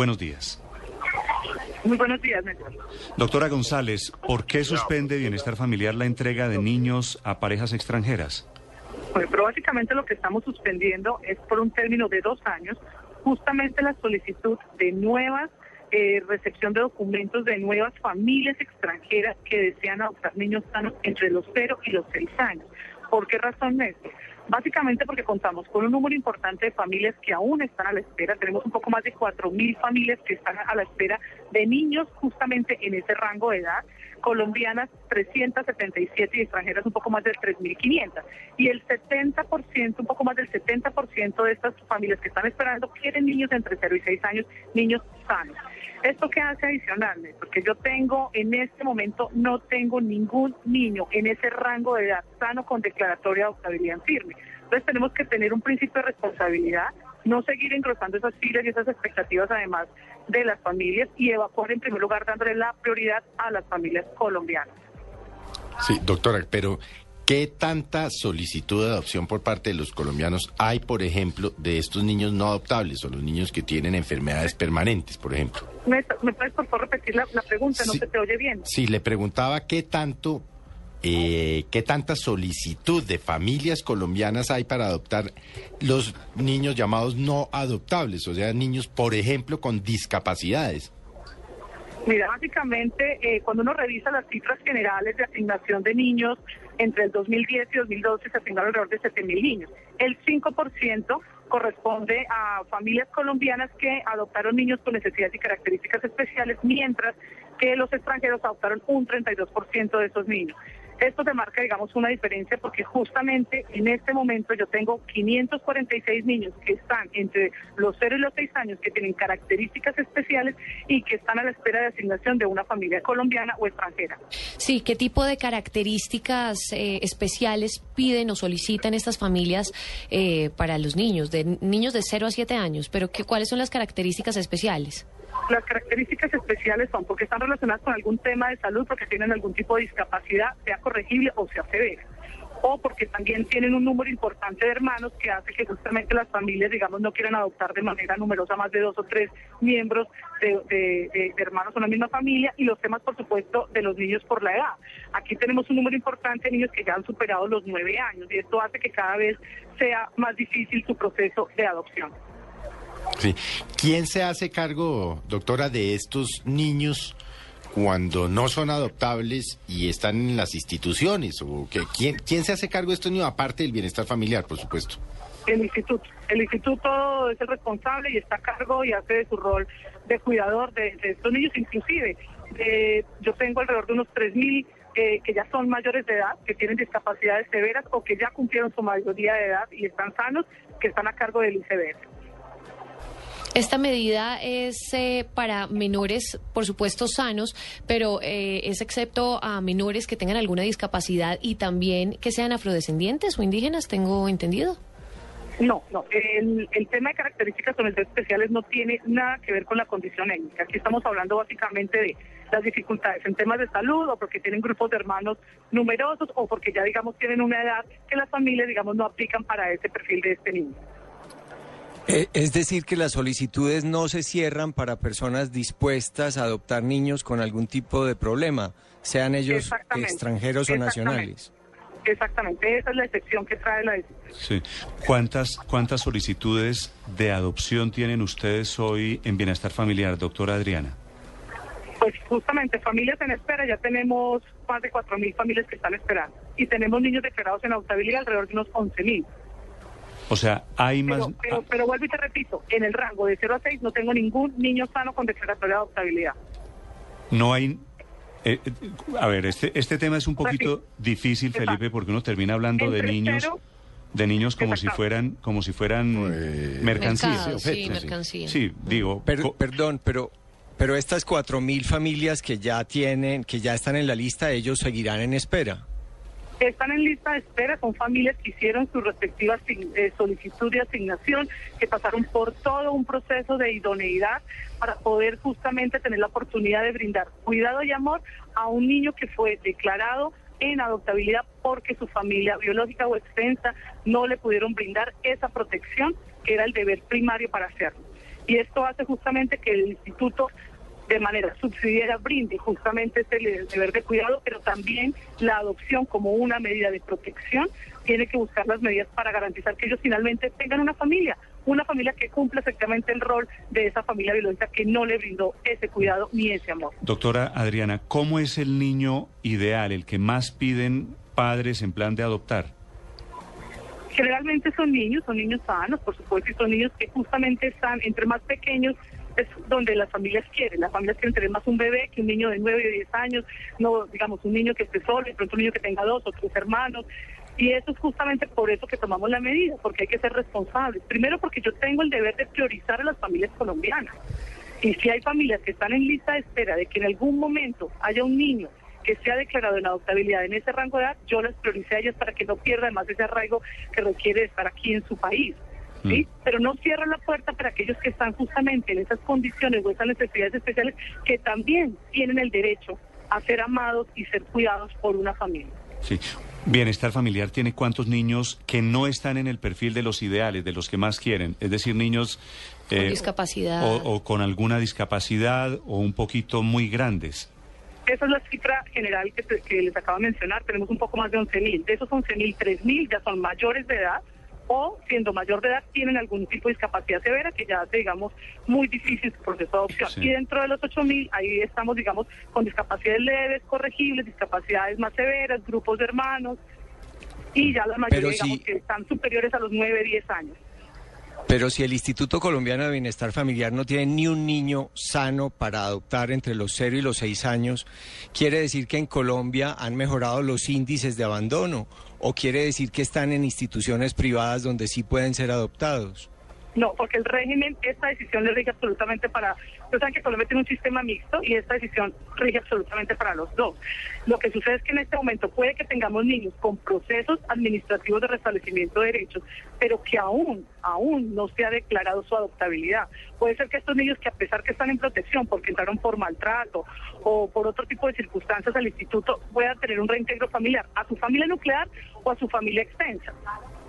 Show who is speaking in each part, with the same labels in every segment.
Speaker 1: Buenos días.
Speaker 2: Muy buenos días, Néstor.
Speaker 1: Doctora González, ¿por qué suspende Bienestar Familiar la entrega de niños a parejas extranjeras?
Speaker 2: Bueno, pero básicamente lo que estamos suspendiendo es por un término de dos años justamente la solicitud de nuevas eh, recepción de documentos de nuevas familias extranjeras que desean adoptar niños sanos entre los 0 y los 6 años. ¿Por qué razón, Néstor? Básicamente porque contamos con un número importante de familias que aún están a la espera. Tenemos un poco más de 4.000 familias que están a la espera de niños justamente en ese rango de edad. Colombianas 377 y extranjeras un poco más de 3.500. Y el 70%, un poco más del 70% de estas familias que están esperando quieren niños entre 0 y 6 años, niños sanos. ¿Esto qué hace adicional? Porque yo tengo, en este momento, no tengo ningún niño en ese rango de edad sano con declaratoria de adoptabilidad firme. Entonces tenemos que tener un principio de responsabilidad, no seguir engrosando esas filas y esas expectativas además de las familias y evacuar en primer lugar dándole la prioridad a las familias colombianas.
Speaker 3: Sí, doctora, pero ¿qué tanta solicitud de adopción por parte de los colombianos hay, por ejemplo, de estos niños no adoptables o los niños que tienen enfermedades permanentes, por ejemplo?
Speaker 2: ¿Me, me puedes por favor repetir la, la pregunta? No
Speaker 3: Sí.
Speaker 2: se te oye bien.
Speaker 3: Sí, le preguntaba qué tanto, eh, qué tanta solicitud de familias colombianas hay para adoptar los niños llamados no adoptables, o sea, niños, por ejemplo, con discapacidades.
Speaker 2: Mira, básicamente, eh, cuando uno revisa las cifras generales de asignación de niños, entre el 2010 y 2012 se asignaron alrededor de 7 mil niños. El 5% corresponde a familias colombianas que adoptaron niños con necesidades y características especiales, mientras que los extranjeros adoptaron un 32% de esos niños. Esto te marca, digamos, una diferencia porque justamente en este momento yo tengo 546 niños que están entre los 0 y los 6 años que tienen características especiales y que están a la espera de asignación de una familia colombiana o extranjera.
Speaker 4: Sí, ¿qué tipo de características eh, especiales piden o solicitan estas familias eh, para los niños, de niños de 0 a 7 años? Pero ¿qué, ¿cuáles son las características especiales?
Speaker 2: Las características especiales son porque están relacionadas con algún tema de salud, porque tienen algún tipo de discapacidad, sea corregible o sea severa. O porque también tienen un número importante de hermanos que hace que justamente las familias, digamos, no quieran adoptar de manera numerosa más de dos o tres miembros de, de- hermanos en la misma familia. Y los temas, por supuesto, de los niños por la edad. Aquí tenemos un número importante de niños que ya han superado los nueve años y esto hace que cada vez sea más difícil su proceso de adopción.
Speaker 3: Sí. ¿Quién se hace cargo, doctora, de estos niños cuando no son adoptables y están en las instituciones? ¿O qué? ¿Quién, ¿Quién se hace cargo de estos niños, aparte del bienestar familiar, por supuesto?
Speaker 2: El instituto. El instituto es el responsable y está a cargo y hace su rol de cuidador de, estos niños. Inclusive, eh, yo tengo alrededor de unos 3.000 eh, que ya son mayores de edad, que tienen discapacidades severas o que ya cumplieron su mayoría de edad y están sanos, que están a cargo del ICBR.
Speaker 4: Esta medida es eh, para menores, por supuesto, sanos, pero eh, es excepto a menores que tengan alguna discapacidad y también que sean afrodescendientes o indígenas, tengo entendido.
Speaker 2: No, no. El, el tema de características o necesidades especiales no tiene nada que ver con la condición étnica. Aquí estamos hablando básicamente de las dificultades en temas de salud o porque tienen grupos de hermanos numerosos o porque ya, digamos, tienen una edad que las familias, digamos, no aplican para ese perfil de este niño.
Speaker 5: Eh, Es decir, que las solicitudes no se cierran para personas dispuestas a adoptar niños con algún tipo de problema, sean ellos extranjeros o nacionales.
Speaker 2: Exactamente, esa es la excepción que trae la decisión.
Speaker 1: Sí. ¿Cuántas, ¿Cuántas solicitudes de adopción tienen ustedes hoy en Bienestar Familiar, doctora Adriana?
Speaker 2: Pues justamente familias en espera, ya tenemos más de 4.000 familias que están esperando. Y tenemos niños declarados en adoptabilidad alrededor de unos 11.000.
Speaker 1: O sea, hay más...
Speaker 2: Pero, pero, pero vuelvo y te repito, en el rango de 0 a 6 no tengo ningún niño sano con declaratoria de adoptabilidad.
Speaker 1: No hay... eh, eh, a ver, este, este tema es un poquito difícil,
Speaker 2: Exacto.
Speaker 1: Felipe, porque uno termina hablando de niños...
Speaker 2: cero-
Speaker 1: de niños como si fueran como si fueran
Speaker 3: Pues,
Speaker 1: mercancía.
Speaker 4: Mercado, sí,
Speaker 3: objetos, sí.
Speaker 4: mercancía.
Speaker 1: Sí, digo,
Speaker 5: Per- perdón, pero, pero estas cuatro mil familias que ya tienen, que ya están en la lista, ellos seguirán en espera.
Speaker 2: Están en lista de espera, son familias que hicieron su respectiva eh, solicitud de asignación, que pasaron por todo un proceso de idoneidad para poder justamente tener la oportunidad de brindar cuidado y amor a un niño que fue declarado en adoptabilidad porque su familia biológica o extensa no le pudieron brindar esa protección que era el deber primario para hacerlo. Y esto hace justamente que el instituto de manera subsidiaria brinde justamente ese le- deber de cuidado, pero también la adopción como una medida de protección tiene que buscar las medidas para garantizar que ellos finalmente tengan una familia, una familia que cumpla exactamente el rol de esa familia biológica que no le brindó ese cuidado ni ese amor.
Speaker 1: doctora Adriana, ¿cómo es el niño ideal, el que más piden padres en plan de adoptar?
Speaker 2: Generalmente son niños, son niños sanos, por supuesto, y son niños que justamente están entre más pequeños es donde las familias quieren. Las familias quieren tener más un bebé que un niño de 9 o 10 años, no digamos un niño que esté solo, de pronto un niño que tenga dos o tres hermanos. Y eso es justamente por eso que tomamos la medida, porque hay que ser responsables. Primero porque yo tengo el deber de priorizar a las familias colombianas. Y si hay familias que están en lista de espera de que en algún momento haya un niño que sea declarado en adoptabilidad en ese rango de edad, yo las prioricé a ellas para que no pierda además ese arraigo que requiere estar aquí en su país. ¿Sí? Pero no cierro la puerta para aquellos que están justamente en esas condiciones o esas necesidades especiales que también tienen el derecho a ser amados y ser cuidados por una familia.
Speaker 1: Sí. Bienestar familiar tiene cuántos niños que no están en el perfil de los ideales, de los que más quieren, es decir, niños
Speaker 4: Con
Speaker 1: eh,
Speaker 4: discapacidad.
Speaker 1: o, o con alguna discapacidad o un poquito muy grandes.
Speaker 2: Esa es la cifra general que, te- que les acabo de mencionar. Tenemos un poco más de 11.000. De esos 11.000, 3.000 ya son mayores de edad o, siendo mayor de edad, tienen algún tipo de discapacidad severa que ya hace, digamos, muy difícil su proceso de adopción.
Speaker 1: Sí.
Speaker 2: Y dentro de los 8.000, ahí estamos, digamos, con discapacidades leves, corregibles, discapacidades más severas, grupos de hermanos y ya la mayoría,
Speaker 5: Pero
Speaker 2: digamos,
Speaker 5: si-
Speaker 2: que están superiores a los 9, 10 años.
Speaker 5: Pero si el Instituto Colombiano de Bienestar Familiar no tiene ni un niño sano para adoptar entre los 0 y los 6 años, ¿quiere decir que en Colombia han mejorado los índices de abandono? ¿O quiere decir que están en instituciones privadas donde sí pueden ser adoptados?
Speaker 2: No, porque el régimen, esta decisión le rige absolutamente para... Ustedes saben que Colombia tiene un sistema mixto y esta decisión rige absolutamente para los dos. Lo que sucede es que en este momento puede que tengamos niños con procesos administrativos de restablecimiento de derechos, pero que aún, aún no se ha declarado su adoptabilidad. Puede ser que estos niños que a pesar que están en protección porque entraron por maltrato o por otro tipo de circunstancias al instituto, puedan tener un reintegro familiar a su familia nuclear o a su familia extensa.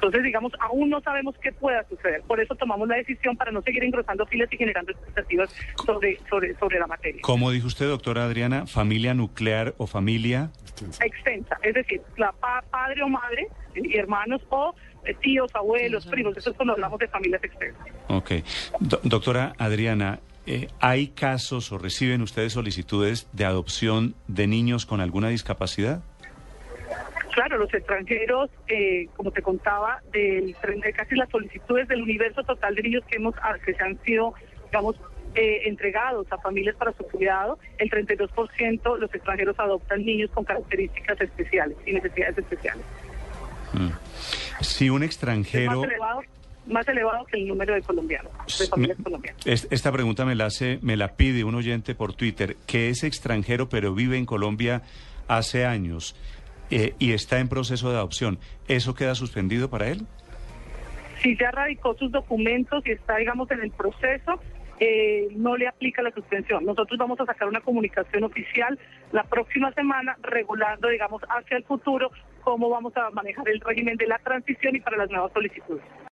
Speaker 2: Entonces, digamos, aún no sabemos qué pueda suceder. Por eso tomamos la decisión para no seguir engrosando filas y generando expectativas sobre, sobre, sobre la materia.
Speaker 1: ¿Cómo dijo usted, doctora Adriana? ¿Familia nuclear o familia?
Speaker 2: Extensa, es decir, la pa- padre o madre y hermanos o eh, tíos, abuelos, primos. Eso es cuando hablamos de familias extensas.
Speaker 1: Ok. Do- doctora Adriana, eh, ¿hay casos o reciben ustedes solicitudes de adopción de niños con alguna discapacidad?
Speaker 2: Los extranjeros, eh, como te contaba, del, de casi las solicitudes del universo total de niños que hemos ah, que se han sido, digamos, eh, entregados a familias para su cuidado, el 32% los extranjeros adoptan niños con características especiales y necesidades especiales.
Speaker 1: Si un
Speaker 2: Es
Speaker 1: extranjero...
Speaker 2: más elevado, más elevado que el número de colombianos, de familias colombianas.
Speaker 1: Es- Esta pregunta me la hace, me la pide un oyente por Twitter, que es extranjero pero vive en Colombia hace años eh, y está en proceso de adopción. ¿Eso queda suspendido para él?
Speaker 2: Si ya radicó sus documentos y está, digamos, en el proceso, eh, no le aplica la suspensión. Nosotros vamos a sacar una comunicación oficial la próxima semana regulando, digamos, hacia el futuro cómo vamos a manejar el régimen de la transición y para las nuevas solicitudes.